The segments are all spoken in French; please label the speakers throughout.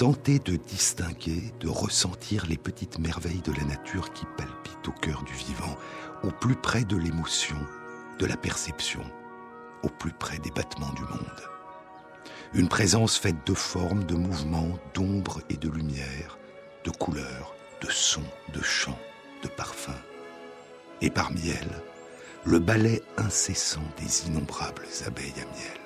Speaker 1: Tenter de distinguer, de ressentir les petites merveilles de la nature qui palpitent au cœur du vivant, au plus près de l'émotion, de la perception, au plus près des battements du monde. Une présence faite de formes, de mouvements, d'ombre et de lumière, de couleurs, de sons, de chants, de parfums. Et parmi elles, le ballet incessant des innombrables abeilles à miel.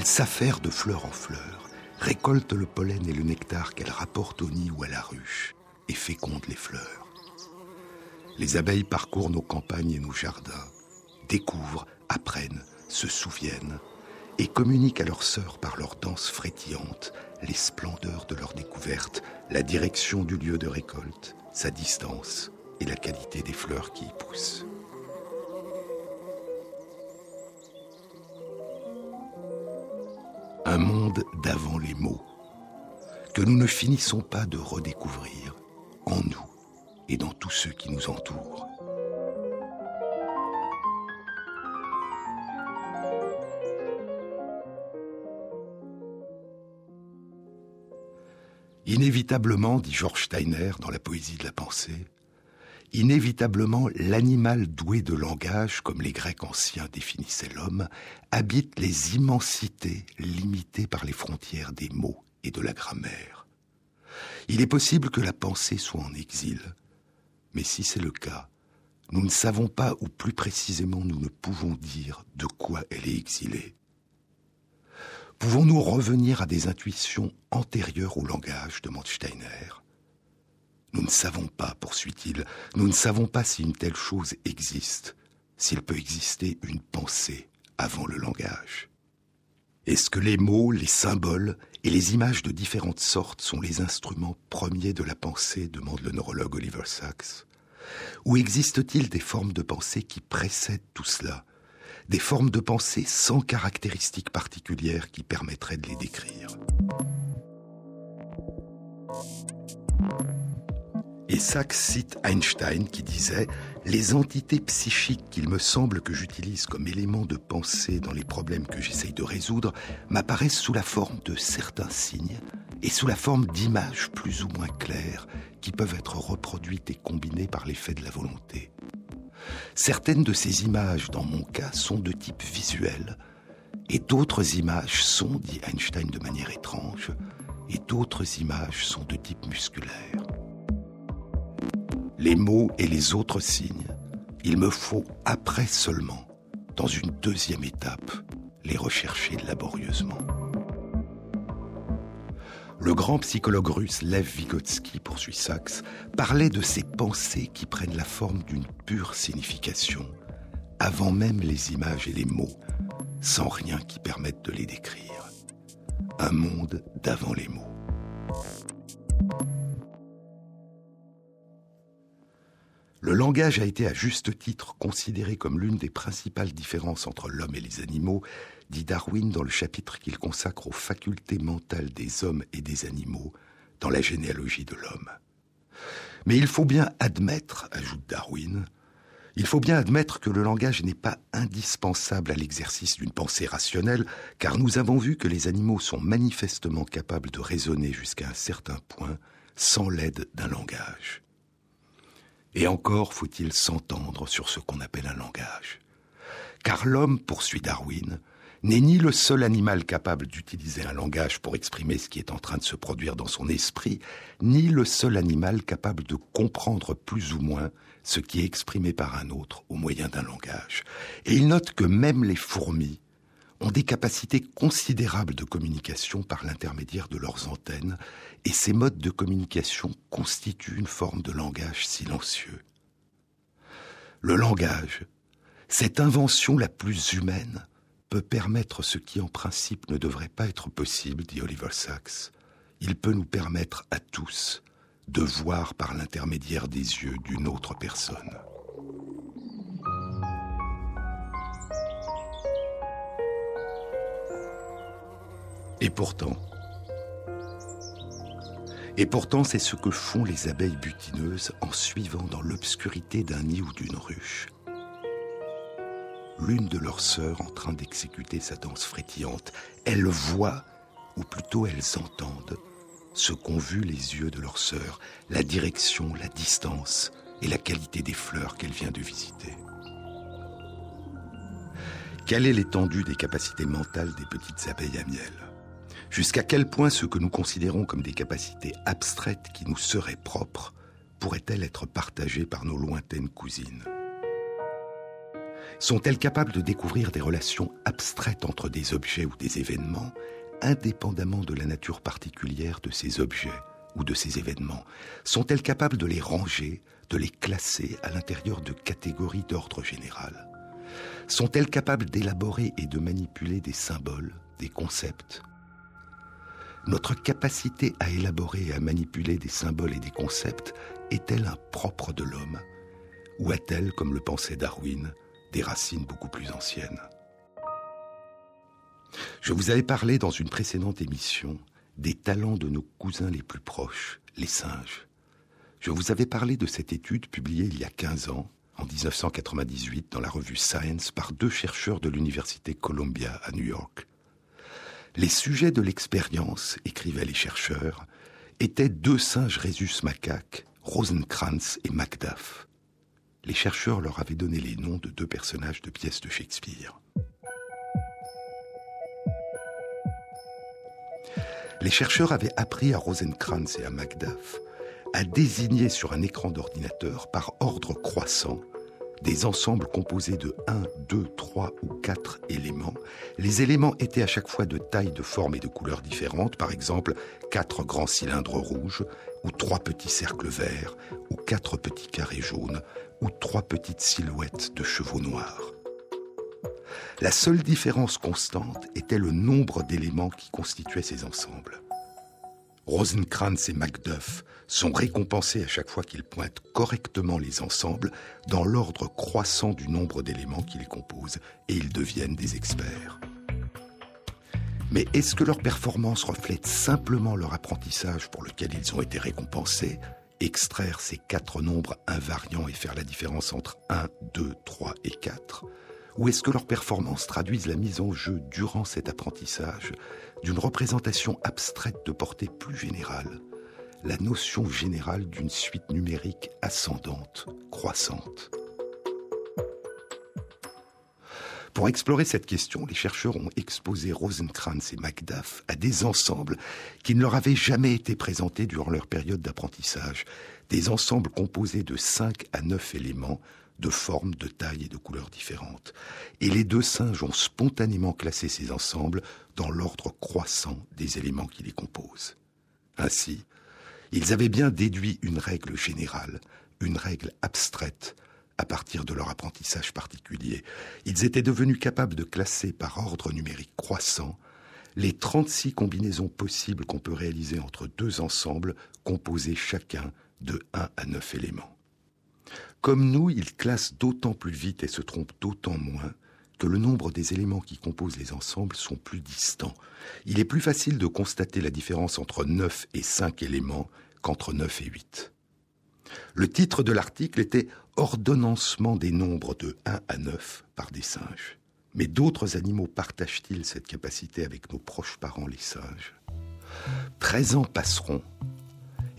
Speaker 1: Elle s'affaire de fleur en fleur, récolte le pollen et le nectar qu'elle rapporte au nid ou à la ruche, et féconde les fleurs. Les abeilles parcourent nos campagnes et nos jardins, découvrent, apprennent, se souviennent, et communiquent à leurs sœurs par leur danse frétillante les splendeurs de leur découverte, la direction du lieu de récolte, sa distance et la qualité des fleurs qui y poussent. D'avant les mots, que nous ne finissons pas de redécouvrir en nous et dans tous ceux qui nous entourent. Inévitablement, dit George Steiner dans la poésie de la pensée, Inévitablement, l'animal doué de langage, comme les Grecs anciens définissaient l'homme, habite les immensités limitées par les frontières des mots et de la grammaire. Il est possible que la pensée soit en exil, mais si c'est le cas, nous ne savons pas, ou plus précisément nous ne pouvons dire de quoi elle est exilée. Pouvons-nous revenir à des intuitions antérieures au langage demande Steiner nous ne savons pas, poursuit-il, nous ne savons pas si une telle chose existe, s'il peut exister une pensée avant le langage. Est-ce que les mots, les symboles et les images de différentes sortes sont les instruments premiers de la pensée demande le neurologue Oliver Sacks. Ou existe-t-il des formes de pensée qui précèdent tout cela? Des formes de pensée sans caractéristiques particulières qui permettraient de les décrire Et Sachs cite Einstein qui disait Les entités psychiques qu'il me semble que j'utilise comme élément de pensée dans les problèmes que j'essaye de résoudre m'apparaissent sous la forme de certains signes et sous la forme d'images plus ou moins claires qui peuvent être reproduites et combinées par l'effet de la volonté. Certaines de ces images, dans mon cas, sont de type visuel, et d'autres images sont, dit Einstein de manière étrange, et d'autres images sont de type musculaire les mots et les autres signes, il me faut après seulement, dans une deuxième étape, les rechercher laborieusement. Le grand psychologue russe Lev Vygotsky, poursuit Sachs, parlait de ces pensées qui prennent la forme d'une pure signification, avant même les images et les mots, sans rien qui permette de les décrire. Un monde d'avant les mots. Le langage a été à juste titre considéré comme l'une des principales différences entre l'homme et les animaux, dit Darwin dans le chapitre qu'il consacre aux facultés mentales des hommes et des animaux dans la généalogie de l'homme. Mais il faut bien admettre, ajoute Darwin, il faut bien admettre que le langage n'est pas indispensable à l'exercice d'une pensée rationnelle, car nous avons vu que les animaux sont manifestement capables de raisonner jusqu'à un certain point sans l'aide d'un langage. Et encore faut-il s'entendre sur ce qu'on appelle un langage. Car l'homme, poursuit Darwin, n'est ni le seul animal capable d'utiliser un langage pour exprimer ce qui est en train de se produire dans son esprit, ni le seul animal capable de comprendre plus ou moins ce qui est exprimé par un autre au moyen d'un langage. Et il note que même les fourmis ont des capacités considérables de communication par l'intermédiaire de leurs antennes, et ces modes de communication constituent une forme de langage silencieux. Le langage, cette invention la plus humaine, peut permettre ce qui en principe ne devrait pas être possible, dit Oliver Sacks. Il peut nous permettre à tous de voir par l'intermédiaire des yeux d'une autre personne. Et pourtant, c'est ce que font les abeilles butineuses en suivant dans l'obscurité d'un nid ou d'une ruche l'une de leurs sœurs en train d'exécuter sa danse frétillante. Elles voient, ou plutôt elles entendent, ce qu'ont vu les yeux de leur sœur, la direction, la distance et la qualité des fleurs qu'elle vient de visiter. Quelle est l'étendue des capacités mentales des petites abeilles à miel? Jusqu'à quel point ce que nous considérons comme des capacités abstraites qui nous seraient propres pourraient-elles être partagées par nos lointaines cousines? Sont-elles capables de découvrir des relations abstraites entre des objets ou des événements, indépendamment de la nature particulière de ces objets ou de ces événements? Sont-elles capables de les ranger, de les classer à l'intérieur de catégories d'ordre général? Sont-elles capables d'élaborer et de manipuler des symboles, des concepts notre capacité à élaborer et à manipuler des symboles et des concepts est-elle un propre de l'homme Ou a-t-elle, comme le pensait Darwin, des racines beaucoup plus anciennes? Je vous avais parlé dans une précédente émission des talents de nos cousins les plus proches, les singes. Je vous avais parlé de cette étude publiée il y a 15 ans, en 1998, dans la revue Science, par deux chercheurs de l'Université Columbia à New York. Les sujets de l'expérience, écrivaient les chercheurs, étaient deux singes rhésus macaques, Rosencrantz et Macduff. Les chercheurs leur avaient donné les noms de deux personnages de pièces de Shakespeare. Les chercheurs avaient appris à Rosencrantz et à Macduff à désigner sur un écran d'ordinateur par ordre croissant des ensembles composés de 1, 2, 3 ou 4 éléments. Les éléments étaient à chaque fois de taille, de forme et de couleurs différentes, par exemple quatre grands cylindres rouges, ou trois petits cercles verts, ou quatre petits carrés jaunes, ou trois petites silhouettes de chevaux noirs. La seule différence constante était le nombre d'éléments qui constituaient ces ensembles. Rosencrantz et Macduff sont récompensés à chaque fois qu'ils pointent correctement les ensembles dans l'ordre croissant du nombre d'éléments qui les composent et ils deviennent des experts. Mais est-ce que leur performance reflète simplement leur apprentissage pour lequel ils ont été récompensés? Extraire ces quatre nombres invariants et faire la différence entre 1, 2, 3 et 4 Ou est-ce que leurs performances traduisent la mise en jeu durant cet apprentissage d'une représentation abstraite de portée plus générale, la notion générale d'une suite numérique ascendante, croissante. Pour explorer cette question, les chercheurs ont exposé Rosencrantz et Macduff à des ensembles qui ne leur avaient jamais été présentés durant leur période d'apprentissage, des ensembles composés de 5 à 9 éléments de formes, de tailles et de couleurs différentes. Et les deux singes ont spontanément classé ces ensembles dans l'ordre croissant des éléments qui les composent. Ainsi, ils avaient bien déduit une règle générale, une règle abstraite, à partir de leur apprentissage particulier. Ils étaient devenus capables de classer par ordre numérique croissant les 36 combinaisons possibles qu'on peut réaliser entre deux ensembles composés chacun de 1 à 9 éléments. Comme nous, ils classent d'autant plus vite et se trompent d'autant moins que le nombre des éléments qui composent les ensembles sont plus distants. Il est plus facile de constater la différence entre 9 et 5 éléments qu'entre 9 et 8. Le titre de l'article était Ordonnancement des nombres de 1 à 9 par des singes. Mais d'autres animaux partagent-ils cette capacité avec nos proches parents les singes? 13 ans passeront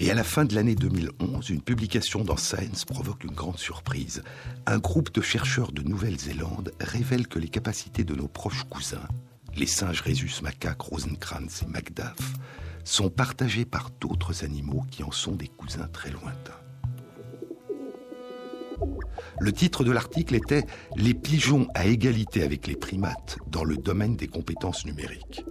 Speaker 1: et à la fin de l'année 2011, une publication dans Science provoque une grande surprise. Un groupe de chercheurs de Nouvelle-Zélande révèle que les capacités de nos proches cousins, les singes rhésus macaques, Rosencrantz et Macduff, sont partagées par d'autres animaux qui en sont des cousins très lointains. Le titre de l'article était Les pigeons à égalité avec les primates dans le domaine des compétences numériques.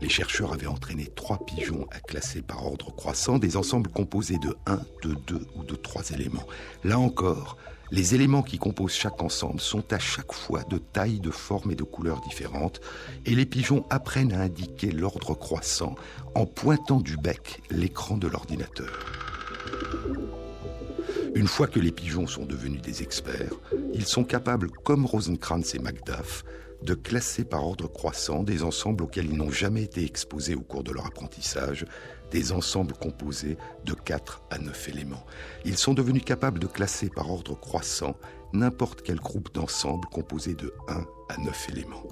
Speaker 1: Les chercheurs avaient entraîné trois pigeons à classer par ordre croissant des ensembles composés de 1, de 2 ou de 3 éléments. Là encore, les éléments qui composent chaque ensemble sont à chaque fois de taille, de forme et de couleurs différentes, et les pigeons apprennent à indiquer l'ordre croissant en pointant du bec l'écran de l'ordinateur. Une fois que les pigeons sont devenus des experts, ils sont capables, comme Rosenkrantz et Macduff, de classer par ordre croissant des ensembles auxquels ils n'ont jamais été exposés au cours de leur apprentissage, des ensembles composés de 4 à 9 éléments. Ils sont devenus capables de classer par ordre croissant n'importe quel groupe d'ensembles composé de 1 à 9 éléments.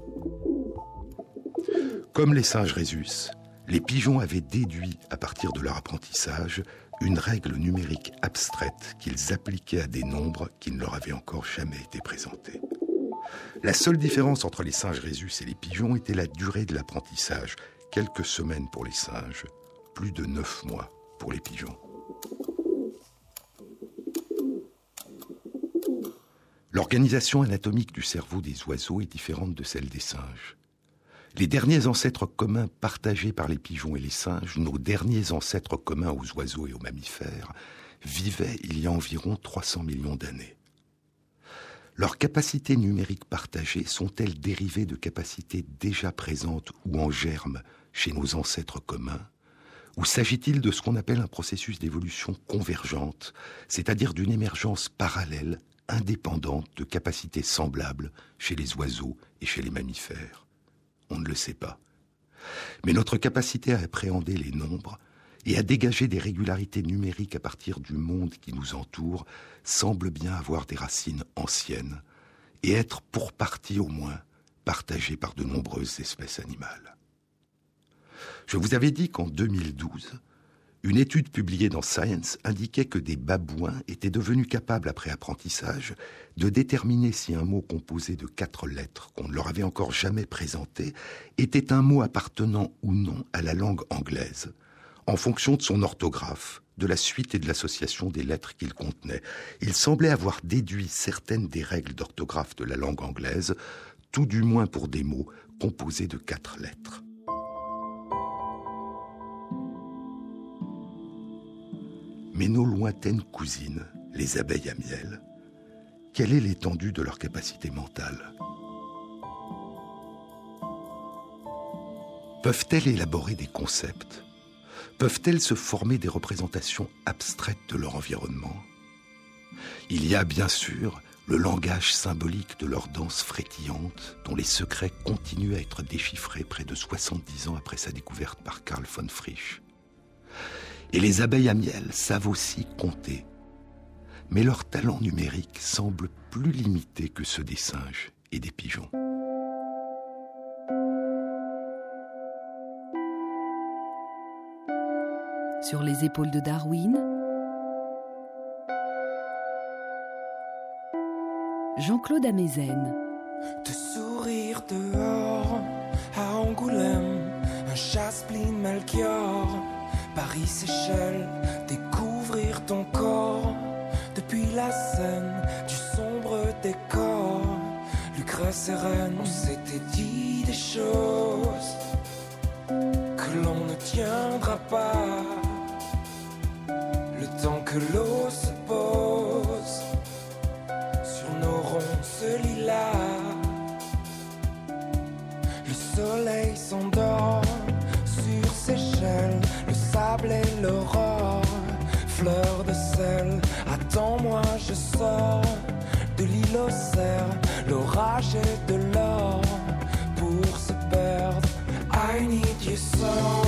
Speaker 1: Comme les singes Rhésus, les pigeons avaient déduit à partir de leur apprentissage une règle numérique abstraite qu'ils appliquaient à des nombres qui ne leur avaient encore jamais été présentés. La seule différence entre les singes Rhésus et les pigeons était la durée de l'apprentissage, quelques semaines pour les singes, plus de neuf mois pour les pigeons. L'organisation anatomique du cerveau des oiseaux est différente de celle des singes. Les derniers ancêtres communs partagés par les pigeons et les singes, nos derniers ancêtres communs aux oiseaux et aux mammifères, vivaient il y a environ 300 millions d'années. Leurs capacités numériques partagées sont-elles dérivées de capacités déjà présentes ou en germe chez nos ancêtres communs? Ou s'agit-il de ce qu'on appelle un processus d'évolution convergente, c'est-à-dire d'une émergence parallèle, indépendante de capacités semblables chez les oiseaux et chez les mammifères? On ne le sait pas. Mais notre capacité à appréhender les nombres et à dégager des régularités numériques à partir du monde qui nous entoure semble bien avoir des racines anciennes et être pour partie au moins partagées par de nombreuses espèces animales. Je vous avais dit qu'en 2012, une étude publiée dans Science indiquait que des babouins étaient devenus capables, après apprentissage, de déterminer si un mot composé de quatre lettres qu'on ne leur avait encore jamais présenté était un mot appartenant ou non à la langue anglaise, en fonction de son orthographe, de la suite et de l'association des lettres qu'il contenait. Il semblait avoir déduit certaines des règles d'orthographe de la langue anglaise, tout du moins pour des mots composés de quatre lettres. Mais nos lointaines cousines, les abeilles à miel, quelle est l'étendue de leur capacité mentale? Peuvent-elles élaborer des concepts? Peuvent-elles se former des représentations abstraites de leur environnement? Il y a bien sûr le langage symbolique de leur danse frétillante, dont les secrets continuent à être déchiffrés près de 70 ans après sa découverte par Karl von Frisch. Et les abeilles à miel savent aussi compter, mais leur talent numérique semble plus limité que ceux des singes et des pigeons.
Speaker 2: Sur les épaules de Darwin. Jean-Claude Amezen.
Speaker 3: De sourire dehors à Angoulême, un chasse-pline Melchior, Paris Seychelles, découvrir ton corps depuis la scène du sombre décor. Lucrèce et on s'était dit des choses que l'on ne tiendra pas que l'eau se pose sur nos ronces lilas. Le soleil s'endort sur ses chaînes, le sable et l'aurore, fleur de sel. Attends-moi, je sors de l'île au cerf, l'orage est de l'or pour se perdre. I need you so.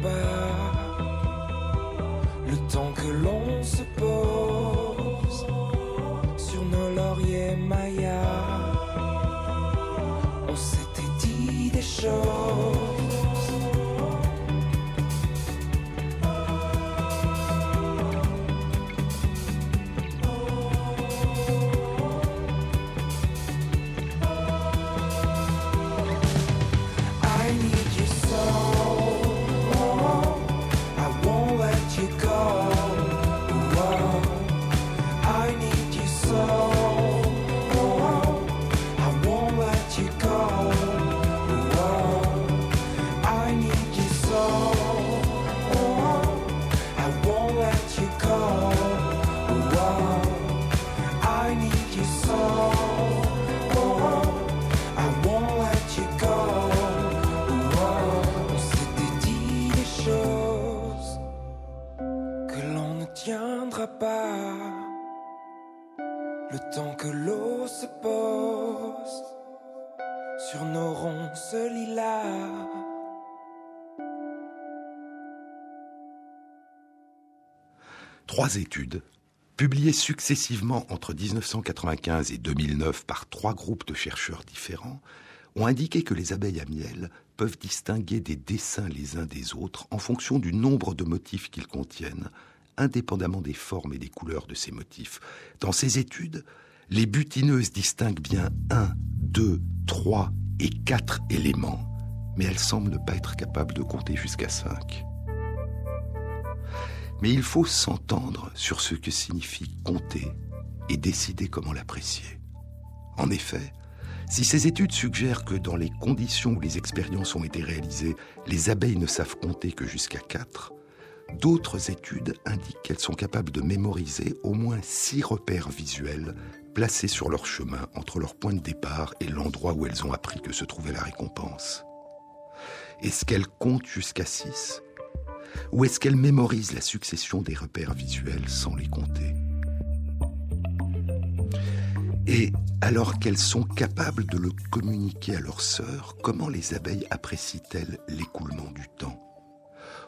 Speaker 3: Tiendra
Speaker 1: Trois études, publiées successivement entre 1995 et 2009 par trois groupes de chercheurs différents, ont indiqué que les abeilles à miel peuvent distinguer des dessins les uns des autres en fonction du nombre de motifs qu'ils contiennent, indépendamment des formes et des couleurs de ces motifs. Dans ces études, les butineuses distinguent bien un, deux, trois et quatre éléments, mais elles semblent ne pas être capables de compter jusqu'à cinq. Mais il faut s'entendre sur ce que signifie compter et décider comment l'apprécier. En effet, si ces études suggèrent que dans les conditions où les expériences ont été réalisées, les abeilles ne savent compter que jusqu'à 4, d'autres études indiquent qu'elles sont capables de mémoriser au moins 6 repères visuels placés sur leur chemin entre leur point de départ et l'endroit où elles ont appris que se trouvait la récompense. Est-ce qu'elles comptent jusqu'à 6 ou est-ce qu'elles mémorisent la succession des repères visuels sans les compter Et alors qu'elles sont capables de le communiquer à leurs sœurs, comment les abeilles apprécient-elles l'écoulement du temps?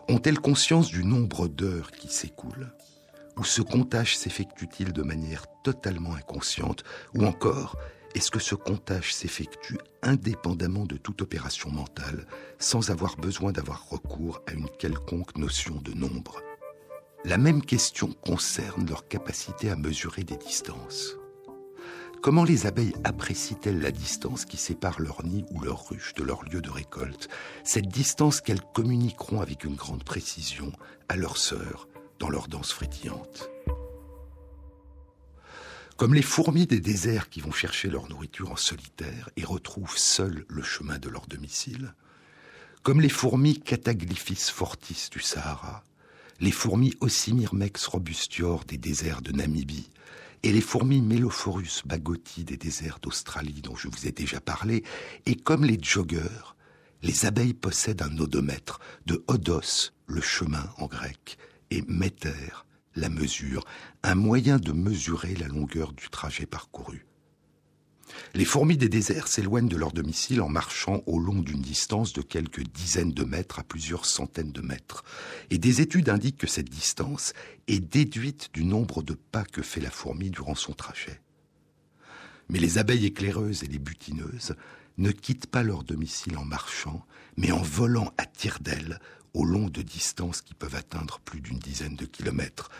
Speaker 1: Ont-elles conscience du nombre d'heures qui s'écoulent? Ou ce comptage s'effectue-t-il de manière totalement inconsciente? Ou encore, est-ce que ce comptage s'effectue indépendamment de toute opération mentale, sans avoir besoin d'avoir recours à une quelconque notion de nombre? La même question concerne leur capacité à mesurer des distances. Comment les abeilles apprécient-elles la distance qui sépare leur nid ou leur ruche de leur lieu de récolte? Cette distance qu'elles communiqueront avec une grande précision à leurs sœurs dans leur danse frétillante. Comme les fourmis des déserts qui vont chercher leur nourriture en solitaire et retrouvent seules le chemin de leur domicile, comme les fourmis Cataglyphis fortis du Sahara, les fourmis Osimyrmex robustior des déserts de Namibie, et les fourmis Melophorus bagoti des déserts d'Australie dont je vous ai déjà parlé, et comme les joggeurs, les abeilles possèdent un odomètre, de odos, le chemin en grec, et méter, la mesure, un moyen de mesurer la longueur du trajet parcouru. Les fourmis des déserts s'éloignent de leur domicile en marchant au long d'une distance de quelques dizaines de mètres à plusieurs centaines de mètres. Et des études indiquent que cette distance est déduite du nombre de pas que fait la fourmi durant son trajet. Mais les abeilles éclaireuses et les butineuses ne quittent pas leur domicile en marchant, mais en volant à tire-d'aile au long de distances qui peuvent atteindre plus d'une dizaine de kilomètres.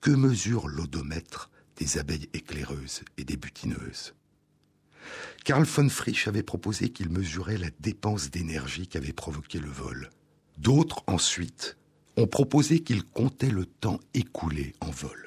Speaker 1: Que mesure l'odomètre des abeilles éclaireuses et des butineuses? Karl von Frisch avait proposé qu'il mesurait la dépense d'énergie qu'avait provoqué le vol. D'autres, ensuite, ont proposé qu'il comptait le temps écoulé en vol.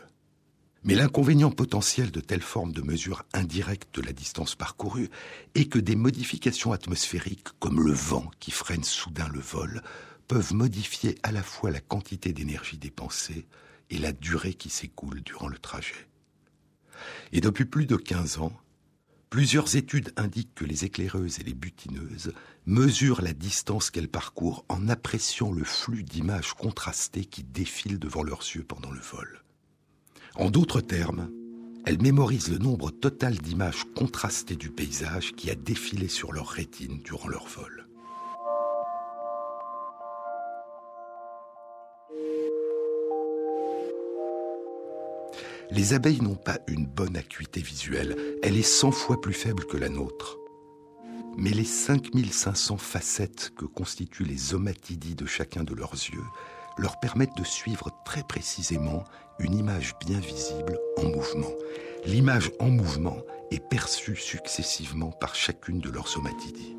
Speaker 1: Mais l'inconvénient potentiel de telles formes de mesure indirecte de la distance parcourue est que des modifications atmosphériques, comme le vent qui freine soudain le vol, peuvent modifier à la fois la quantité d'énergie dépensée et la durée qui s'écoule durant le trajet. Et depuis plus de 15 ans, plusieurs études indiquent que les éclaireuses et les butineuses mesurent la distance qu'elles parcourent en appréciant le flux d'images contrastées qui défilent devant leurs yeux pendant le vol. En d'autres termes, elles mémorisent le nombre total d'images contrastées du paysage qui a défilé sur leur rétine durant leur vol. Les abeilles n'ont pas une bonne acuité visuelle, elle est 100 fois plus faible que la nôtre. Mais les 5500 facettes que constituent les omatidies de chacun de leurs yeux leur permettent de suivre très précisément une image bien visible en mouvement. L'image en mouvement est perçue successivement par chacune de leurs somatidies.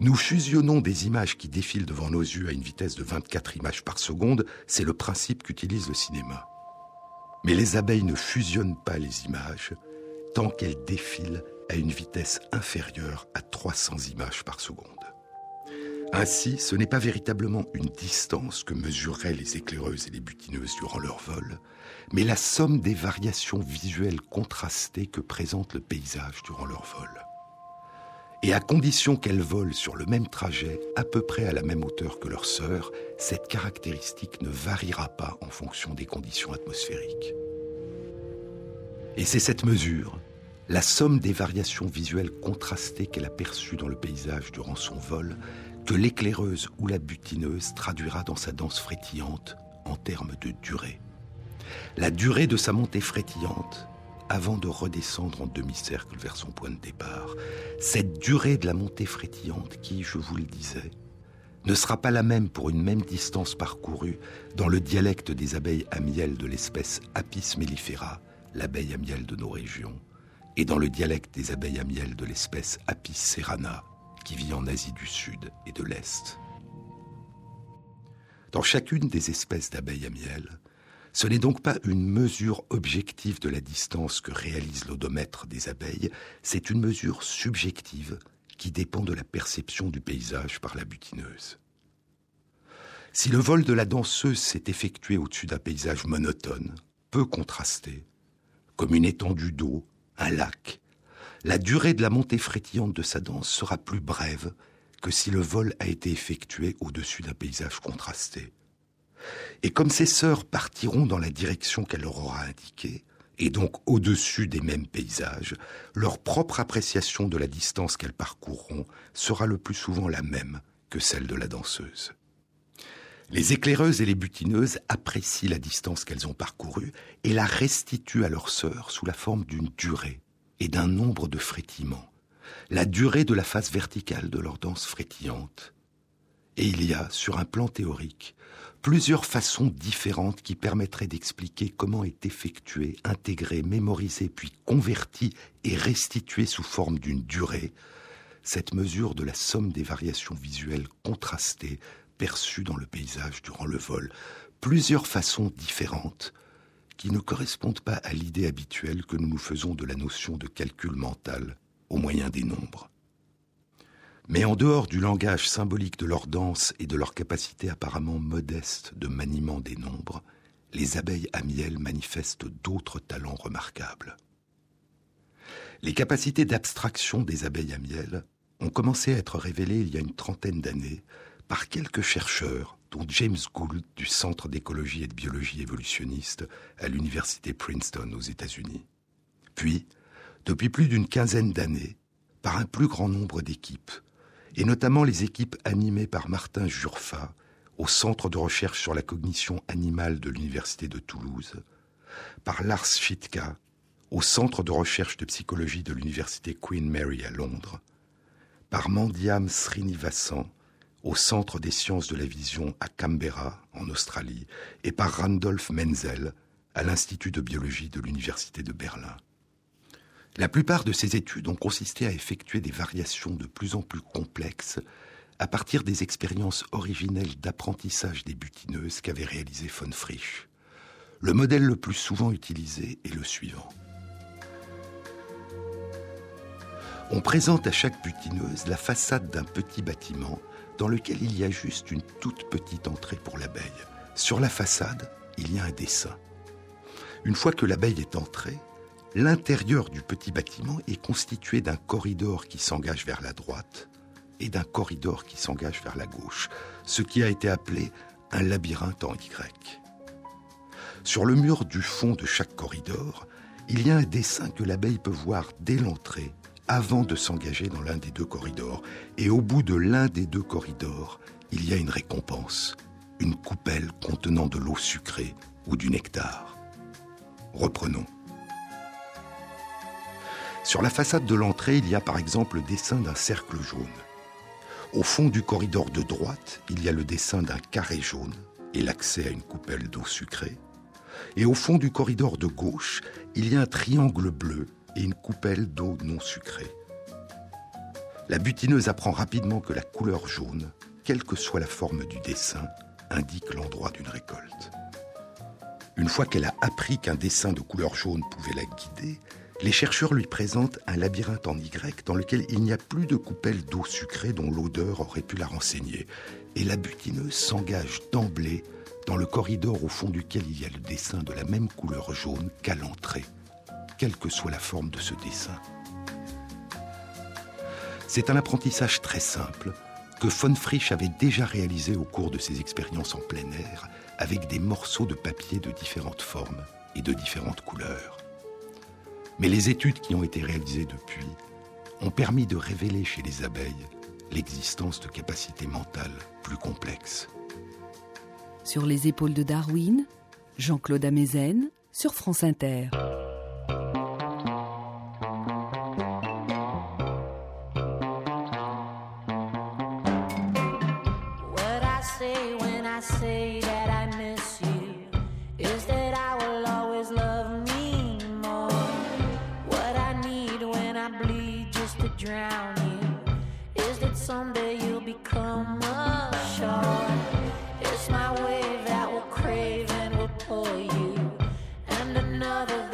Speaker 1: Nous fusionnons des images qui défilent devant nos yeux à une vitesse de 24 images par seconde, c'est le principe qu'utilise le cinéma. Mais les abeilles ne fusionnent pas les images tant qu'elles défilent à une vitesse inférieure à 300 images par seconde. Ainsi, ce n'est pas véritablement une distance que mesureraient les éclaireuses et les butineuses durant leur vol, mais la somme des variations visuelles contrastées que présente le paysage durant leur vol. Et à condition qu'elles volent sur le même trajet, à peu près à la même hauteur que leurs sœurs, cette caractéristique ne variera pas en fonction des conditions atmosphériques. Et c'est cette mesure, la somme des variations visuelles contrastées qu'elle a perçues dans le paysage durant son vol, que l'éclaireuse ou la butineuse traduira dans sa danse frétillante en termes de durée. La durée de sa montée frétillante avant de redescendre en demi-cercle vers son point de départ. Cette durée de la montée frétillante qui, je vous le disais, ne sera pas la même pour une même distance parcourue dans le dialecte des abeilles à miel de l'espèce Apis mellifera, l'abeille à miel de nos régions, et dans le dialecte des abeilles à miel de l'espèce Apis serrana, qui vit en Asie du Sud et de l'Est. Dans chacune des espèces d'abeilles à miel, ce n'est donc pas une mesure objective de la distance que réalise l'odomètre des abeilles, c'est une mesure subjective qui dépend de la perception du paysage par la butineuse. Si le vol de la danseuse s'est effectué au-dessus d'un paysage monotone, peu contrasté, comme une étendue d'eau, un lac, la durée de la montée frétillante de sa danse sera plus brève que si le vol a été effectué au-dessus d'un paysage contrasté. Et comme ses sœurs partiront dans la direction qu'elle leur aura indiquée, et donc au-dessus des mêmes paysages, leur propre appréciation de la distance qu'elles parcourront sera le plus souvent la même que celle de la danseuse. Les éclaireuses et les butineuses apprécient la distance qu'elles ont parcourue et la restituent à leurs sœurs sous la forme d'une durée et d'un nombre de frétillements, la durée de la face verticale de leur danse frétillante. Et il y a, sur un plan théorique, plusieurs façons différentes qui permettraient d'expliquer comment est effectué, intégré, mémorisé, puis converti et restitué sous forme d'une durée cette mesure de la somme des variations visuelles contrastées perçues dans le paysage durant le vol. Plusieurs façons différentes qui ne correspondent pas à l'idée habituelle que nous nous faisons de la notion de calcul mental au moyen des nombres. Mais en dehors du langage symbolique de leur danse et de leur capacité apparemment modeste de maniement des nombres, les abeilles à miel manifestent d'autres talents remarquables. Les capacités d'abstraction des abeilles à miel ont commencé à être révélées il y a une trentaine d'années par quelques chercheurs, dont James Gould du Centre d'écologie et de biologie évolutionniste à l'Université Princeton aux États-Unis. Puis, depuis plus d'une quinzaine d'années, par un plus grand nombre d'équipes, et notamment les équipes animées par Martin Jurfa au Centre de recherche sur la cognition animale de l'Université de Toulouse, par Lars Schitka au Centre de recherche de psychologie de l'Université Queen Mary à Londres, par Mandiam Srinivasan au Centre des sciences de la vision à Canberra, en Australie, et par Randolph Menzel à l'Institut de biologie de l'Université de Berlin. La plupart de ces études ont consisté à effectuer des variations de plus en plus complexes à partir des expériences originelles d'apprentissage des butineuses qu'avait réalisé von Frisch. Le modèle le plus souvent utilisé est le suivant. On présente à chaque butineuse la façade d'un petit bâtiment dans lequel il y a juste une toute petite entrée pour l'abeille. Sur la façade, il y a un dessin. Une fois que l'abeille est entrée, L'intérieur du petit bâtiment est constitué d'un corridor qui s'engage vers la droite et d'un corridor qui s'engage vers la gauche, ce qui a été appelé un labyrinthe en Y. Sur le mur du fond de chaque corridor, il y a un dessin que l'abeille peut voir dès l'entrée, avant de s'engager dans l'un des deux corridors. Et au bout de l'un des deux corridors, il y a une récompense, une coupelle contenant de l'eau sucrée ou du nectar. Reprenons. Sur la façade de l'entrée, il y a par exemple le dessin d'un cercle jaune. Au fond du corridor de droite, il y a le dessin d'un carré jaune et l'accès à une coupelle d'eau sucrée. Et au fond du corridor de gauche, il y a un triangle bleu et une coupelle d'eau non sucrée. La butineuse apprend rapidement que la couleur jaune, quelle que soit la forme du dessin, indique l'endroit d'une récolte. Une fois qu'elle a appris qu'un dessin de couleur jaune pouvait la guider, les chercheurs lui présentent un labyrinthe en Y dans lequel il n'y a plus de coupelle d'eau sucrée dont l'odeur aurait pu la renseigner. Et la butineuse s'engage d'emblée dans le corridor au fond duquel il y a le dessin de la même couleur jaune qu'à l'entrée, quelle que soit la forme de ce dessin. C'est un apprentissage très simple que von Frisch avait déjà réalisé au cours de ses expériences en plein air avec des morceaux de papier de différentes formes et de différentes couleurs. Mais les études qui ont été réalisées depuis ont permis de révéler chez les abeilles l'existence de capacités mentales plus complexes.
Speaker 2: Sur les épaules de Darwin, Jean-Claude Amezen sur France Inter. Is it someday you'll become a shark? It's my wave that will crave and will pull you, and another.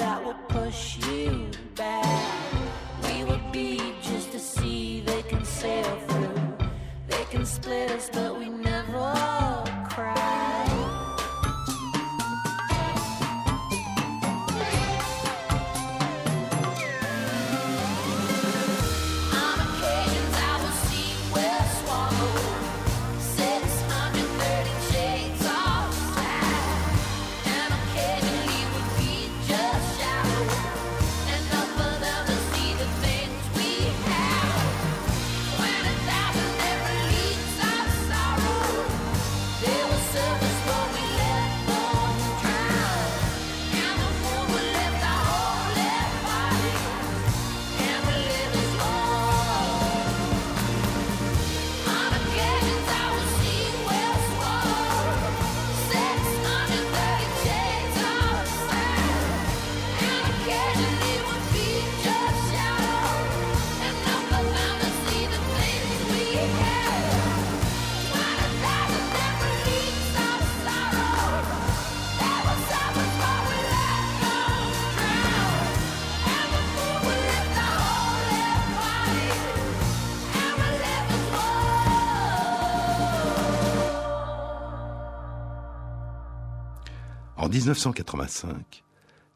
Speaker 1: En 1985,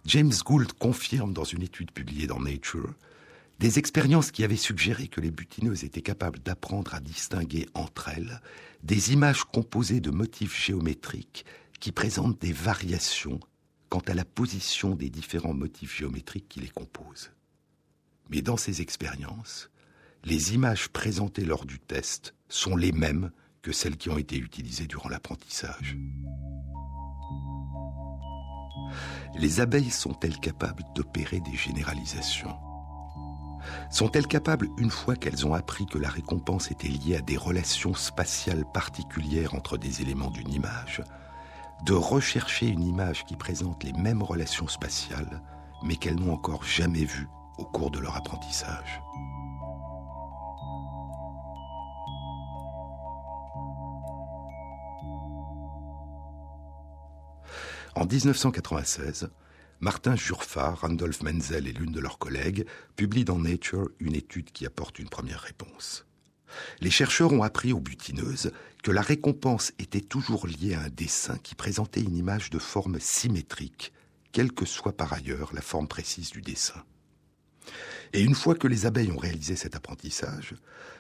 Speaker 1: James Gould confirme dans une étude publiée dans Nature des expériences qui avaient suggéré que les butineuses étaient capables d'apprendre à distinguer entre elles des images composées de motifs géométriques qui présentent des variations quant à la position des différents motifs géométriques qui les composent. Mais dans ces expériences, les images présentées lors du test sont les mêmes que celles qui ont été utilisées durant l'apprentissage. Les abeilles sont-elles capables d'opérer des généralisations? Sont-elles capables, une fois qu'elles ont appris que la récompense était liée à des relations spatiales particulières entre des éléments d'une image, de rechercher une image qui présente les mêmes relations spatiales, mais qu'elles n'ont encore jamais vues au cours de leur apprentissage? En 1996, Martin Jurfa, Randolph Menzel et l'une de leurs collègues publient dans Nature une étude qui apporte une première réponse. Les chercheurs ont appris aux butineuses que la récompense était toujours liée à un dessin qui présentait une image de forme symétrique, quelle que soit par ailleurs la forme précise du dessin. Et une fois que les abeilles ont réalisé cet apprentissage,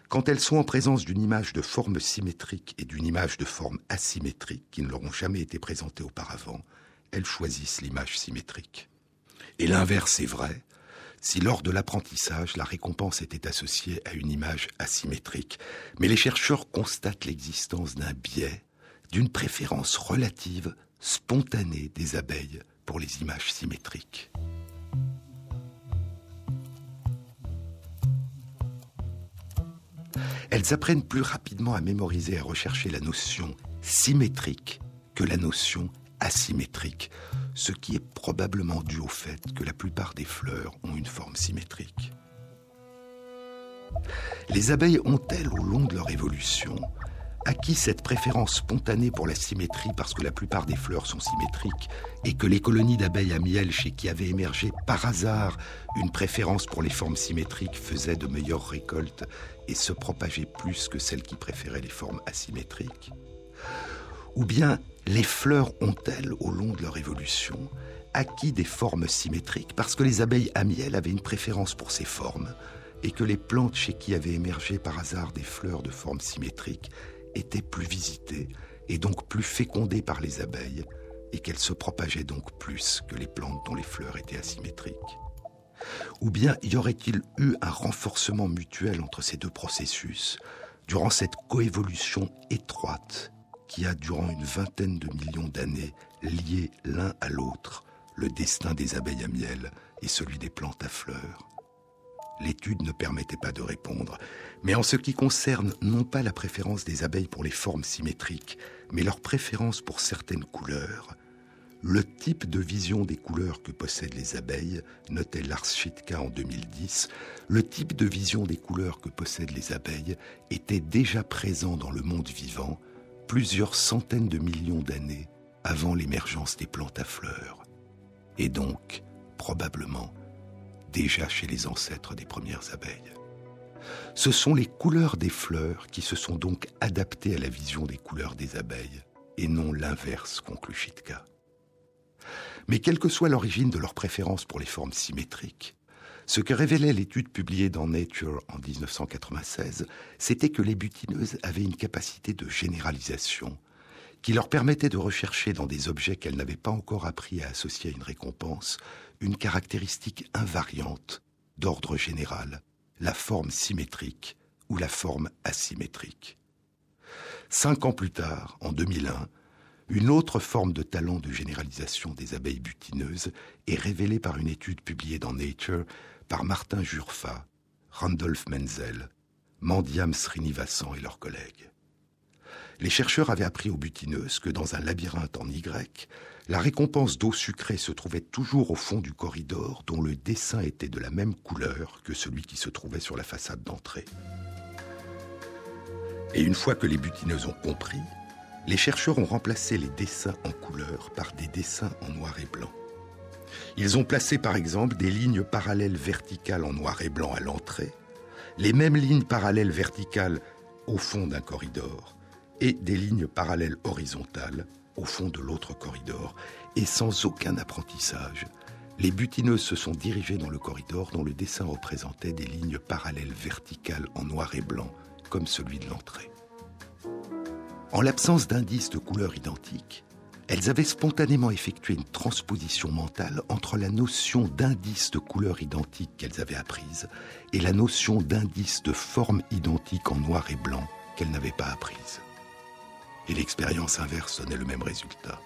Speaker 1: quand elles sont en présence d'une image de forme symétrique et d'une image de forme asymétrique qui ne leur ont jamais été présentées auparavant, elles choisissent l'image symétrique. Et l'inverse est vrai, si lors de l'apprentissage, la récompense était associée à une image asymétrique. Mais les chercheurs constatent l'existence d'un biais, d'une préférence relative, spontanée des abeilles pour les images symétriques. Elles apprennent plus rapidement à mémoriser et à rechercher la notion symétrique que la notion asymétrique, ce qui est probablement dû au fait que la plupart des fleurs ont une forme symétrique. Les abeilles ont-elles, au long de leur évolution, acquis cette préférence spontanée pour la symétrie parce que la plupart des fleurs sont symétriques et que les colonies d'abeilles à miel chez qui avait émergé par hasard une préférence pour les formes symétriques faisaient de meilleures récoltes et se propageaient plus que celles qui préféraient les formes asymétriques? Ou bien les fleurs ont-elles, au long de leur évolution, acquis des formes symétriques parce que les abeilles à miel avaient une préférence pour ces formes et que les plantes chez qui avaient émergé par hasard des fleurs de forme symétrique étaient plus visitées et donc plus fécondées par les abeilles et qu'elles se propageaient donc plus que les plantes dont les fleurs étaient asymétriques? Ou bien y aurait-il eu un renforcement mutuel entre ces deux processus durant cette coévolution étroite qui a, durant une vingtaine de millions d'années, lié l'un à l'autre le destin des abeilles à miel et celui des plantes à fleurs. L'étude ne permettait pas de répondre, mais en ce qui concerne non pas la préférence des abeilles pour les formes symétriques, mais leur préférence pour certaines couleurs, le type de vision des couleurs que possèdent les abeilles, notait Lars en 2010, le type de vision des couleurs que possèdent les abeilles était déjà présent dans le monde vivant plusieurs centaines de millions d'années avant l'émergence des plantes à fleurs, et donc, probablement, déjà chez les ancêtres des premières abeilles. Ce sont les couleurs des fleurs qui se sont donc adaptées à la vision des couleurs des abeilles, et non l'inverse, conclut Chitka. Mais quelle que soit l'origine de leur préférence pour les formes symétriques, ce que révélait l'étude publiée dans Nature en 1996, c'était que les butineuses avaient une capacité de généralisation qui leur permettait de rechercher dans des objets qu'elles n'avaient pas encore appris à associer à une récompense une caractéristique invariante d'ordre général, la forme symétrique ou la forme asymétrique. Cinq ans plus tard, en 2001, une autre forme de talent de généralisation des abeilles butineuses est révélée par une étude publiée dans Nature par Martin Jurfa, Randolph Menzel, Mandiam Srinivasan et leurs collègues. Les chercheurs avaient appris aux butineuses que dans un labyrinthe en Y, la récompense d'eau sucrée se trouvait toujours au fond du corridor dont le dessin était de la même couleur que celui qui se trouvait sur la façade d'entrée. Et une fois que les butineuses ont compris, les chercheurs ont remplacé les dessins en couleur par des dessins en noir et blanc. Ils ont placé par exemple des lignes parallèles verticales en noir et blanc à l'entrée, les mêmes lignes parallèles verticales au fond d'un corridor et des lignes parallèles horizontales au fond de l'autre corridor. Et sans aucun apprentissage, les butineuses se sont dirigées dans le corridor dont le dessin représentait des lignes parallèles verticales en noir et blanc, comme celui de l'entrée. En l'absence d'indices de couleurs identiques, elles avaient spontanément effectué une transposition mentale entre la notion d'indice de couleur identique qu'elles avaient apprise et la notion d'indice de forme identique en noir et blanc qu'elles n'avaient pas apprise. Et l'expérience inverse donnait le même résultat.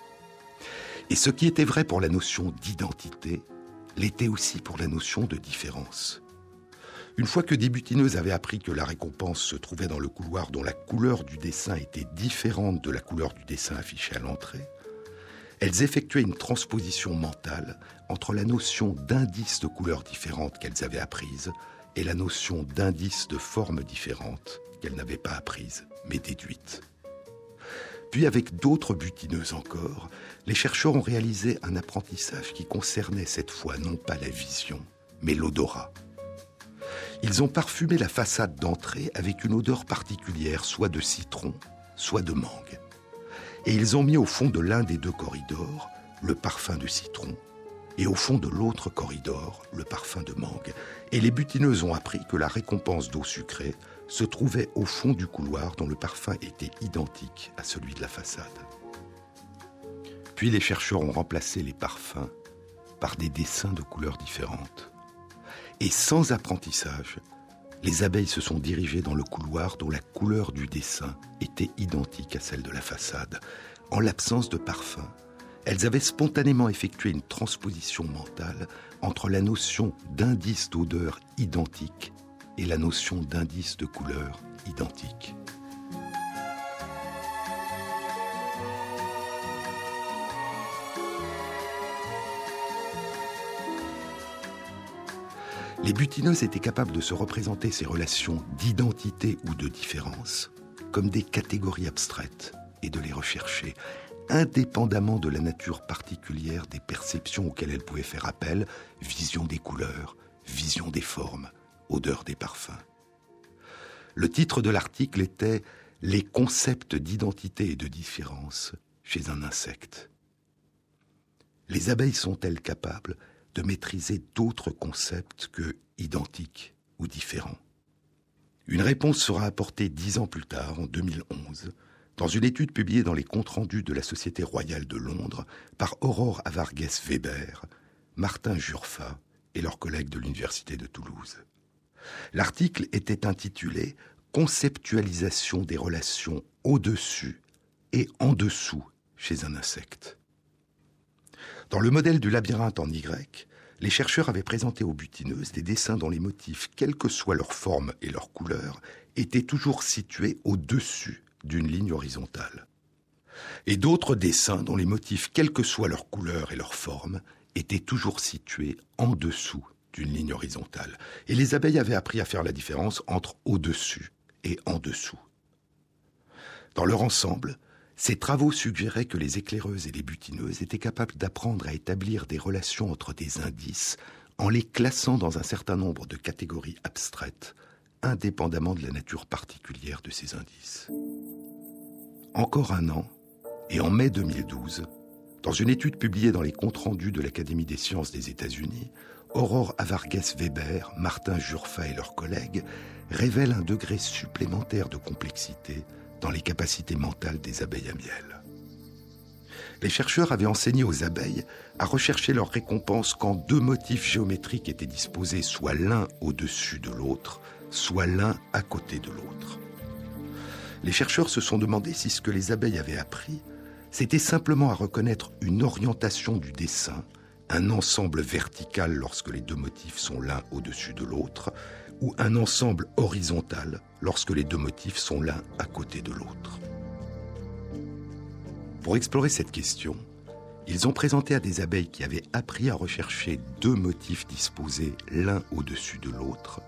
Speaker 1: Et ce qui était vrai pour la notion d'identité l'était aussi pour la notion de différence. Une fois que des butineuses avaient appris que la récompense se trouvait dans le couloir dont la couleur du dessin était différente de la couleur du dessin affiché à l'entrée, elles effectuaient une transposition mentale entre la notion d'indice de couleurs différentes qu'elles avaient apprises et la notion d'indice de formes différentes qu'elles n'avaient pas apprises, mais déduites. Puis avec d'autres butineuses encore, les chercheurs ont réalisé un apprentissage qui concernait cette fois non pas la vision, mais l'odorat. Ils ont parfumé la façade d'entrée avec une odeur particulière, soit de citron, soit de mangue et ils ont mis au fond de l'un des deux corridors le parfum de citron, et au fond de l'autre corridor le parfum de mangue. Et les butineuses ont appris que la récompense d'eau sucrée se trouvait au fond du couloir dont le parfum était identique à celui de la façade. Puis les chercheurs ont remplacé les parfums par des dessins de couleurs différentes. Et sans apprentissage, les abeilles se sont dirigées dans le couloir dont la couleur du dessin était identique à celle de la façade. En l'absence de parfum, elles avaient spontanément effectué une transposition mentale entre la notion d'indice d'odeur identique et la notion d'indice de couleur identique. Les butineuses étaient capables de se représenter ces relations d'identité ou de différence comme des catégories abstraites et de les rechercher, indépendamment de la nature particulière des perceptions auxquelles elles pouvaient faire appel, vision des couleurs, vision des formes, odeur des parfums. Le titre de l'article était Les concepts d'identité et de différence chez un insecte. Les abeilles sont-elles capables de maîtriser d'autres concepts que identiques ou différents. Une réponse sera apportée dix ans plus tard, en 2011, dans une étude publiée dans les comptes rendus de la Société royale de Londres par Aurore Avargues Weber, Martin Jurfa et leurs collègues de l'Université de Toulouse. L'article était intitulé Conceptualisation des relations au-dessus et en dessous chez un insecte. Dans le modèle du labyrinthe en Y, les chercheurs avaient présenté aux butineuses des dessins dont les motifs, quelle que soit leur forme et leur couleur, étaient toujours situés au-dessus d'une ligne horizontale. Et d'autres dessins dont les motifs, quelle que soit leur couleur et leur forme, étaient toujours situés en dessous d'une ligne horizontale. Et les abeilles avaient appris à faire la différence entre au-dessus et en dessous. Dans leur ensemble, ces travaux suggéraient que les éclaireuses et les butineuses étaient capables d'apprendre à établir des relations entre des indices en les classant dans un certain nombre de catégories abstraites, indépendamment de la nature particulière de ces indices. Encore un an, et en mai 2012, dans une étude publiée dans les comptes rendus de l'Académie des sciences des États-Unis, Aurore Avargues Weber, Martin Jurfa et leurs collègues révèlent un degré supplémentaire de complexité dans les capacités mentales des abeilles à miel. Les chercheurs avaient enseigné aux abeilles à rechercher leur récompense quand deux motifs géométriques étaient disposés soit l'un au-dessus de l'autre, soit l'un à côté de l'autre. Les chercheurs se sont demandé si ce que les abeilles avaient appris, c'était simplement à reconnaître une orientation du dessin, un ensemble vertical lorsque les deux motifs sont l'un au-dessus de l'autre, ou un ensemble horizontal lorsque les deux motifs sont l'un à côté de l'autre. Pour explorer cette question, ils ont présenté à des abeilles qui avaient appris à rechercher deux motifs disposés l'un au-dessus de l'autre,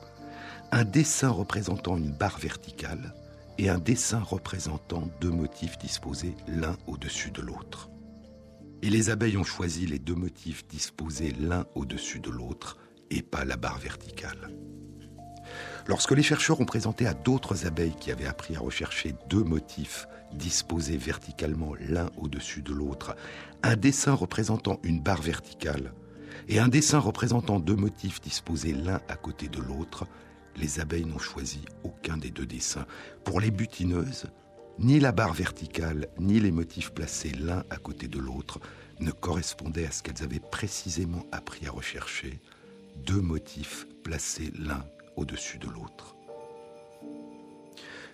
Speaker 1: un dessin représentant une barre verticale et un dessin représentant deux motifs disposés l'un au-dessus de l'autre. Et les abeilles ont choisi les deux motifs disposés l'un au-dessus de l'autre et pas la barre verticale. Lorsque les chercheurs ont présenté à d'autres abeilles qui avaient appris à rechercher deux motifs disposés verticalement l'un au-dessus de l'autre, un dessin représentant une barre verticale et un dessin représentant deux motifs disposés l'un à côté de l'autre, les abeilles n'ont choisi aucun des deux dessins. Pour les butineuses, ni la barre verticale, ni les motifs placés l'un à côté de l'autre ne correspondaient à ce qu'elles avaient précisément appris à rechercher, deux motifs placés l'un au-dessus de l'autre.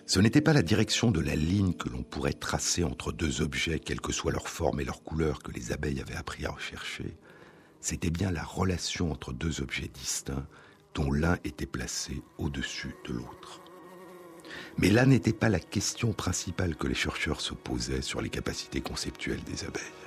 Speaker 1: Ce n'était pas la direction de la ligne que l'on pourrait tracer entre deux objets, quelle que soit leur forme et leur couleur, que les abeilles avaient appris à rechercher. C'était bien la relation entre deux objets distincts, dont l'un était placé au-dessus de l'autre. Mais là n'était pas la question principale que les chercheurs se posaient sur les capacités conceptuelles des abeilles.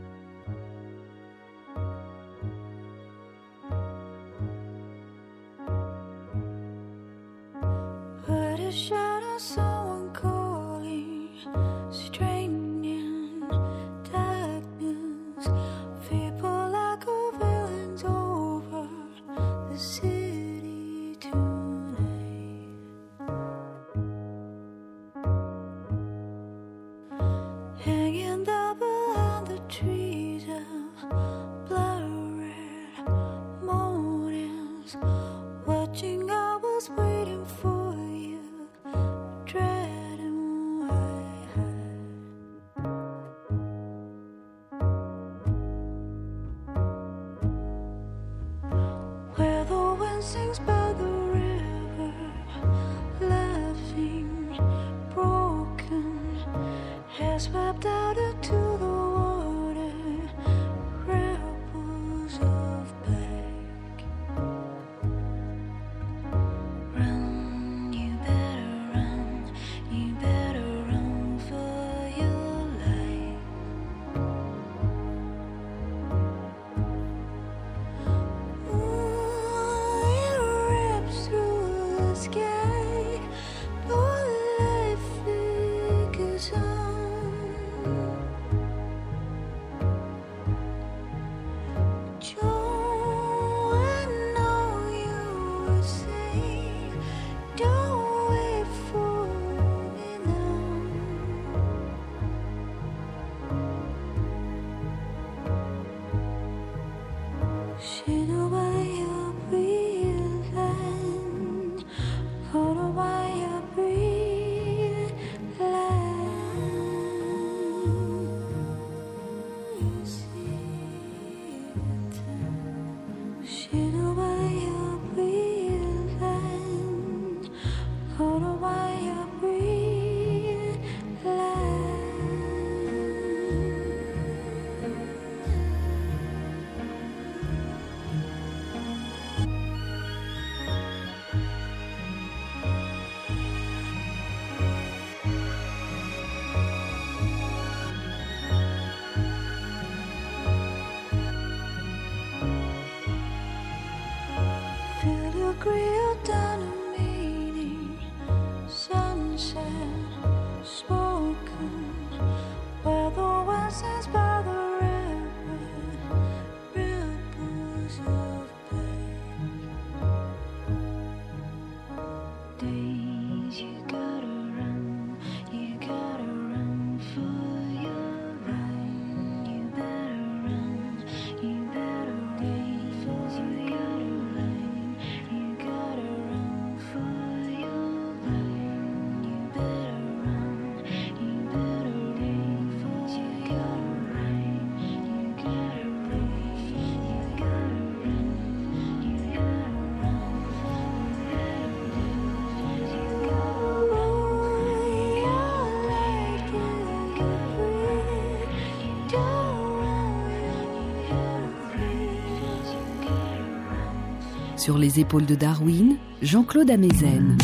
Speaker 2: Sur les épaules de Darwin, Jean-Claude Amezen.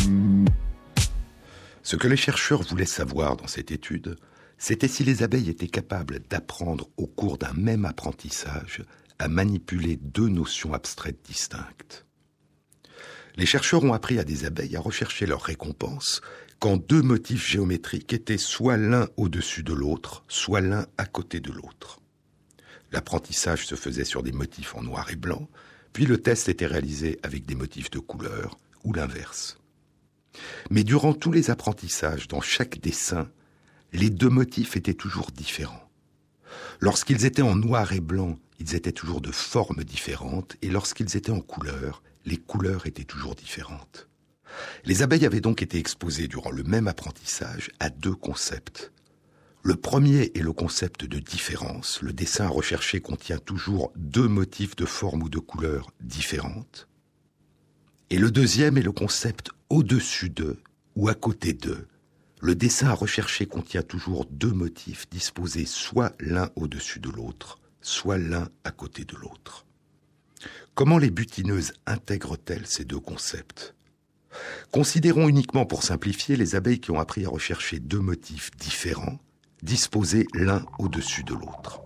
Speaker 1: Ce que les chercheurs voulaient savoir dans cette étude, c'était si les abeilles étaient capables d'apprendre au cours d'un même apprentissage à manipuler deux notions abstraites distinctes. Les chercheurs ont appris à des abeilles à rechercher leur récompense quand deux motifs géométriques étaient soit l'un au-dessus de l'autre, soit l'un à côté de l'autre. L'apprentissage se faisait sur des motifs en noir et blanc, puis le test était réalisé avec des motifs de couleur, ou l'inverse. Mais durant tous les apprentissages, dans chaque dessin, les deux motifs étaient toujours différents. Lorsqu'ils étaient en noir et blanc, ils étaient toujours de formes différentes, et lorsqu'ils étaient en couleur, les couleurs étaient toujours différentes. Les abeilles avaient donc été exposées durant le même apprentissage à deux concepts. Le premier est le concept de différence. Le dessin recherché contient toujours deux motifs de forme ou de couleur différentes. Et le deuxième est le concept au-dessus d'eux ou à côté d'eux. Le dessin à rechercher contient toujours deux motifs disposés soit l'un au-dessus de l'autre, soit l'un à côté de l'autre. Comment les butineuses intègrent-elles ces deux concepts? Considérons uniquement pour simplifier les abeilles qui ont appris à rechercher deux motifs différents, disposés l'un au-dessus de l'autre.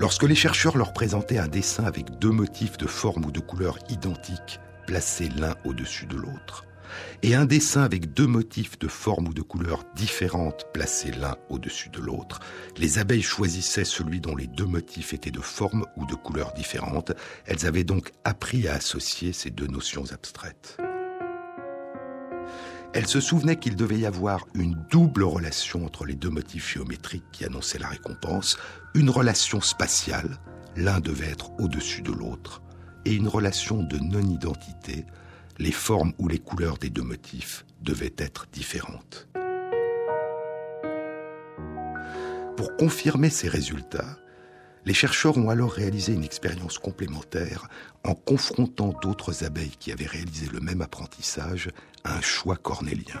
Speaker 1: Lorsque les chercheurs leur présentaient un dessin avec deux motifs de forme ou de couleur identiques placés l'un au-dessus de l'autre, et un dessin avec deux motifs de forme ou de couleur différentes placés l'un au-dessus de l'autre, les abeilles choisissaient celui dont les deux motifs étaient de forme ou de couleur différentes. Elles avaient donc appris à associer ces deux notions abstraites. Elles se souvenaient qu'il devait y avoir une double relation entre les deux motifs géométriques qui annonçaient la récompense, une relation spatiale, l'un devait être au-dessus de l'autre, et une relation de non-identité, les formes ou les couleurs des deux motifs devaient être différentes. Pour confirmer ces résultats, les chercheurs ont alors réalisé une expérience complémentaire en confrontant d'autres abeilles qui avaient réalisé le même apprentissage à un choix cornélien.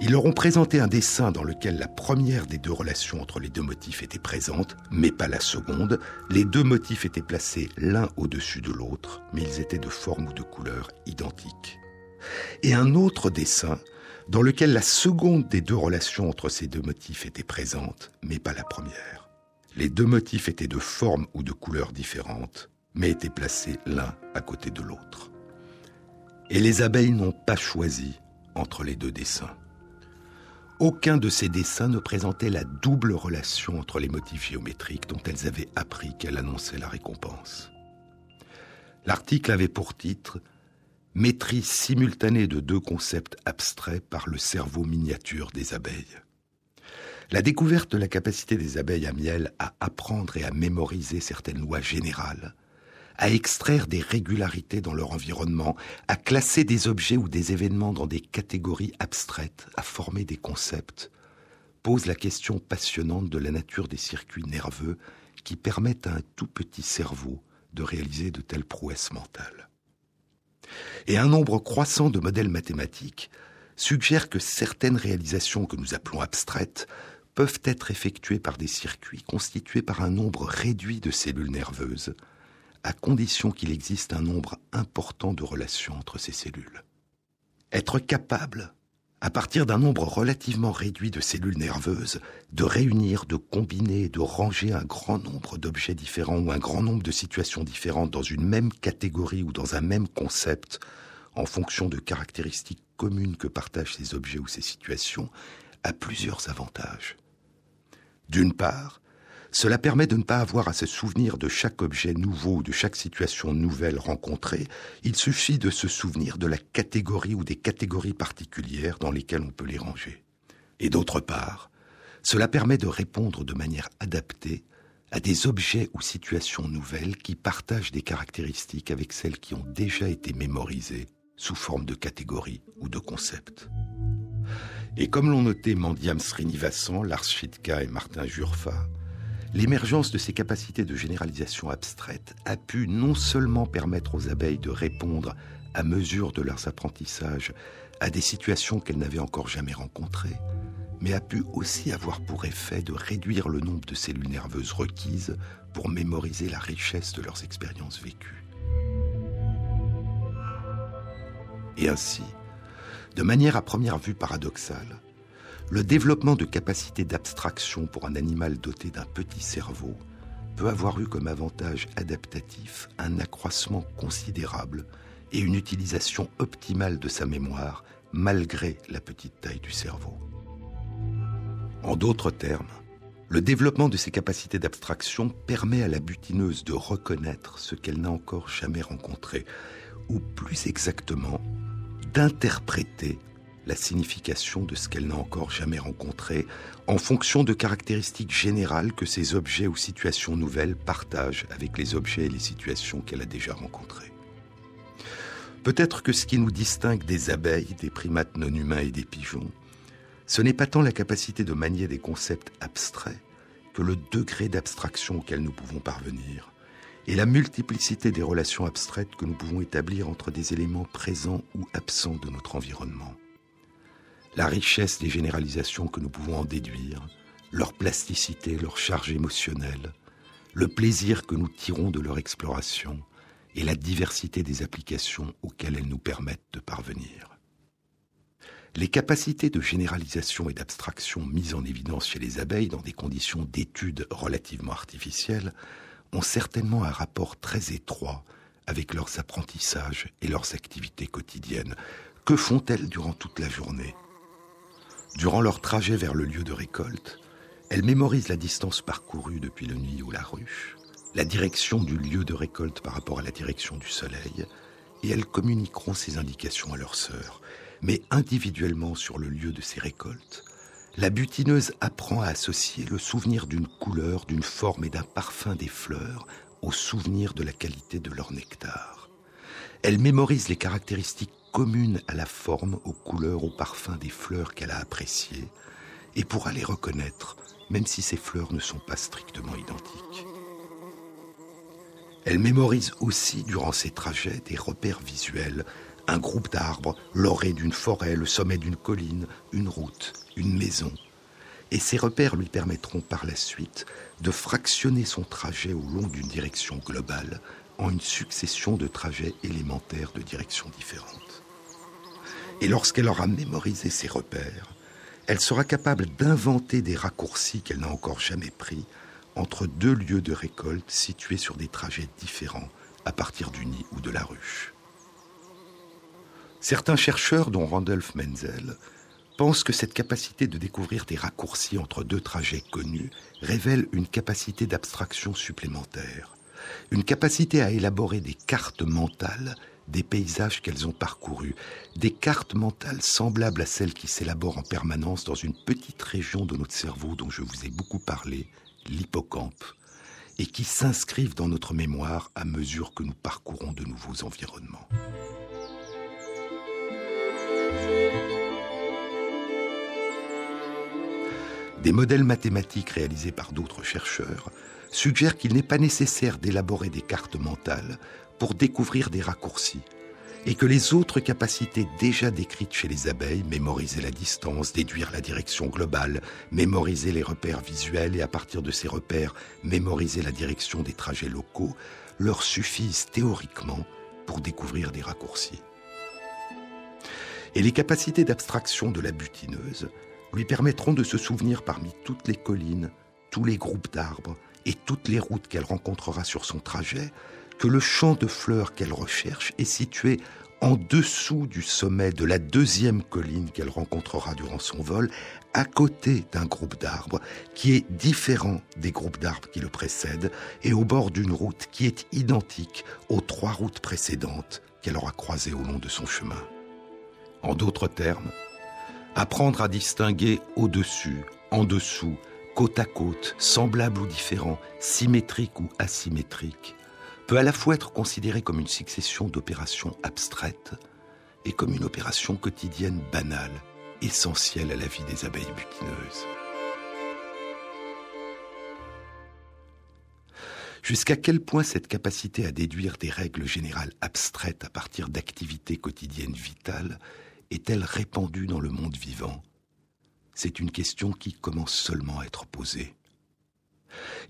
Speaker 1: Ils leur ont présenté un dessin dans lequel la première des deux relations entre les deux motifs était présente, mais pas la seconde. Les deux motifs étaient placés l'un au-dessus de l'autre, mais ils étaient de forme ou de couleur identiques. Et un autre dessin dans lequel la seconde des deux relations entre ces deux motifs était présente, mais pas la première. Les deux motifs étaient de forme ou de couleur différentes, mais étaient placés l'un à côté de l'autre. Et les abeilles n'ont pas choisi entre les deux dessins. Aucun de ces dessins ne présentait la double relation entre les motifs géométriques dont elles avaient appris qu'elle annonçait la récompense. L'article avait pour titre Maîtrise simultanée de deux concepts abstraits par le cerveau miniature des abeilles. La découverte de la capacité des abeilles à miel à apprendre et à mémoriser certaines lois générales à extraire des régularités dans leur environnement, à classer des objets ou des événements dans des catégories abstraites, à former des concepts, pose la question passionnante de la nature des circuits nerveux qui permettent à un tout petit cerveau de réaliser de telles prouesses mentales. Et un nombre croissant de modèles mathématiques suggère que certaines réalisations que nous appelons abstraites peuvent être effectuées par des circuits constitués par un nombre réduit de cellules nerveuses, à condition qu'il existe un nombre important de relations entre ces cellules. Être capable, à partir d'un nombre relativement réduit de cellules nerveuses, de réunir, de combiner, de ranger un grand nombre d'objets différents ou un grand nombre de situations différentes dans une même catégorie ou dans un même concept, en fonction de caractéristiques communes que partagent ces objets ou ces situations, a plusieurs avantages. D'une part, cela permet de ne pas avoir à se souvenir de chaque objet nouveau ou de chaque situation nouvelle rencontrée. Il suffit de se souvenir de la catégorie ou des catégories particulières dans lesquelles on peut les ranger. Et d'autre part, cela permet de répondre de manière adaptée à des objets ou situations nouvelles qui partagent des caractéristiques avec celles qui ont déjà été mémorisées sous forme de catégories ou de concepts. Et comme l'ont noté Mandiam Srinivasan, Lars Schidka et Martin Jurfa, L'émergence de ces capacités de généralisation abstraite a pu non seulement permettre aux abeilles de répondre à mesure de leurs apprentissages à des situations qu'elles n'avaient encore jamais rencontrées, mais a pu aussi avoir pour effet de réduire le nombre de cellules nerveuses requises pour mémoriser la richesse de leurs expériences vécues. Et ainsi, de manière à première vue paradoxale, le développement de capacités d'abstraction pour un animal doté d'un petit cerveau peut avoir eu comme avantage adaptatif un accroissement considérable et une utilisation optimale de sa mémoire malgré la petite taille du cerveau. En d'autres termes, le développement de ses capacités d'abstraction permet à la butineuse de reconnaître ce qu'elle n'a encore jamais rencontré, ou plus exactement, d'interpréter la signification de ce qu'elle n'a encore jamais rencontré en fonction de caractéristiques générales que ces objets ou situations nouvelles partagent avec les objets et les situations qu'elle a déjà rencontrés. Peut-être que ce qui nous distingue des abeilles, des primates non humains et des pigeons, ce n'est pas tant la capacité de manier des concepts abstraits que le degré d'abstraction auquel nous pouvons parvenir et la multiplicité des relations abstraites que nous pouvons établir entre des éléments présents ou absents de notre environnement. La richesse des généralisations que nous pouvons en déduire, leur plasticité, leur charge émotionnelle, le plaisir que nous tirons de leur exploration et la diversité des applications auxquelles elles nous permettent de parvenir. Les capacités de généralisation et d'abstraction mises en évidence chez les abeilles dans des conditions d'étude relativement artificielles ont certainement un rapport très étroit avec leurs apprentissages et leurs activités quotidiennes. Que font-elles durant toute la journée? Durant leur trajet vers le lieu de récolte, elles mémorisent la distance parcourue depuis le nid ou la ruche, la direction du lieu de récolte par rapport à la direction du soleil, et elles communiqueront ces indications à leurs sœurs. Mais individuellement sur le lieu de ces récoltes, la butineuse apprend à associer le souvenir d'une couleur, d'une forme et d'un parfum des fleurs au souvenir de la qualité de leur nectar. Elle mémorise les caractéristiques communes à la forme, aux couleurs, au parfum des fleurs qu'elle a appréciées, et pourra les reconnaître, même si ces fleurs ne sont pas strictement identiques. Elle mémorise aussi, durant ses trajets, des repères visuels, un groupe d'arbres, l'orée d'une forêt, le sommet d'une colline, une route, une maison. Et ces repères lui permettront par la suite de fractionner son trajet au long d'une direction globale en une succession de trajets élémentaires de directions différentes. Et lorsqu'elle aura mémorisé ces repères, elle sera capable d'inventer des raccourcis qu'elle n'a encore jamais pris entre deux lieux de récolte situés sur des trajets différents à partir du nid ou de la ruche. Certains chercheurs, dont Randolph Menzel, pensent que cette capacité de découvrir des raccourcis entre deux trajets connus révèle une capacité d'abstraction supplémentaire, une capacité à élaborer des cartes mentales des paysages qu'elles ont parcourus, des cartes mentales semblables à celles qui s'élaborent en permanence dans une petite région de notre cerveau dont je vous ai beaucoup parlé, l'hippocampe, et qui s'inscrivent dans notre mémoire à mesure que nous parcourons de nouveaux environnements. Des modèles mathématiques réalisés par d'autres chercheurs suggèrent qu'il n'est pas nécessaire d'élaborer des cartes mentales pour découvrir des raccourcis, et que les autres capacités déjà décrites chez les abeilles, mémoriser la distance, déduire la direction globale, mémoriser les repères visuels et à partir de ces repères, mémoriser la direction des trajets locaux, leur suffisent théoriquement pour découvrir des raccourcis. Et les capacités d'abstraction de la butineuse lui permettront de se souvenir parmi toutes les collines, tous les groupes d'arbres et toutes les routes qu'elle rencontrera sur son trajet que le champ de fleurs qu'elle recherche est situé en dessous du sommet de la deuxième colline qu'elle rencontrera durant son vol, à côté d'un groupe d'arbres qui est différent des groupes d'arbres qui le précèdent et au bord d'une route qui est identique aux trois routes précédentes qu'elle aura croisées au long de son chemin. En d'autres termes, apprendre à distinguer au-dessus, en dessous, côte à côte, semblable ou différent, symétrique ou asymétrique, peut à la fois être considéré comme une succession d'opérations abstraites et comme une opération quotidienne banale, essentielle à la vie des abeilles butineuses. Jusqu'à quel point cette capacité à déduire des règles générales abstraites à partir d'activités quotidiennes vitales est-elle répandue dans le monde vivant? C'est une question qui commence seulement à être posée.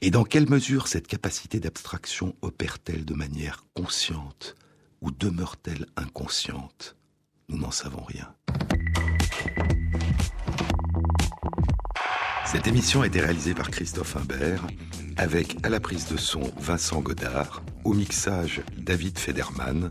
Speaker 1: Et dans quelle mesure cette capacité d'abstraction opère-t-elle de manière consciente ou demeure-t-elle inconsciente? Nous n'en savons rien. Cette émission a été réalisée par Christophe Imbert, avec à la prise de son Vincent Godard, au mixage David Federman